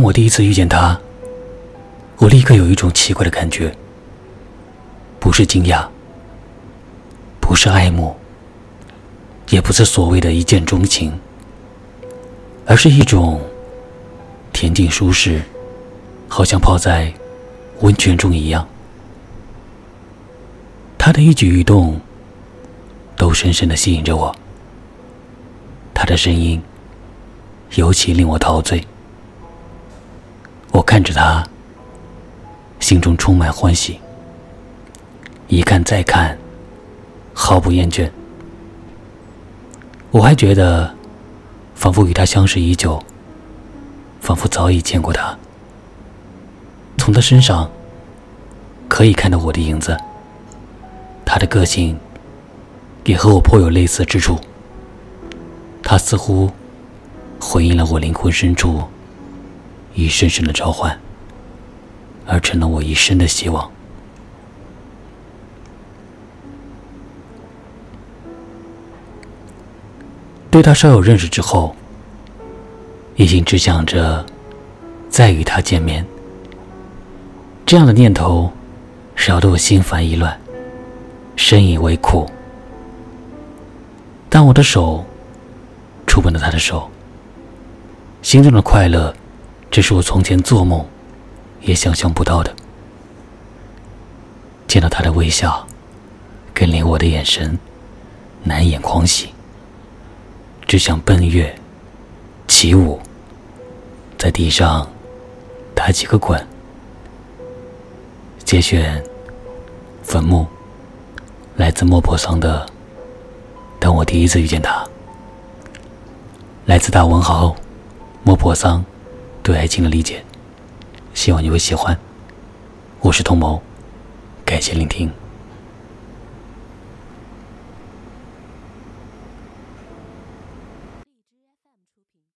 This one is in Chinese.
当我第一次遇见他，我立刻有一种奇怪的感觉，不是惊讶，不是爱慕，也不是所谓的一见钟情，而是一种恬静舒适，好像泡在温泉中一样。他的一举一动都深深的吸引着我，他的声音尤其令我陶醉。我看着他，心中充满欢喜，一看再看，毫不厌倦。我还觉得，仿佛与他相识已久，仿佛早已见过他。从他身上可以看到我的影子，他的个性也和我颇有类似之处。他似乎回应了我灵魂深处。一声声的召唤，而成了我一生的希望。对他稍有认识之后，一心只想着再与他见面。这样的念头扰得我心烦意乱，深以为苦。但我的手触碰到他的手，心中的快乐。这是我从前做梦也想象不到的。见到他的微笑，跟连我的眼神，难掩狂喜。只想奔跃、起舞，在地上打几个滚。节选《坟墓》，来自莫泊桑的。当我第一次遇见他，来自大文豪莫泊桑。对爱情的理解，希望你会喜欢。我是童谋，感谢聆听。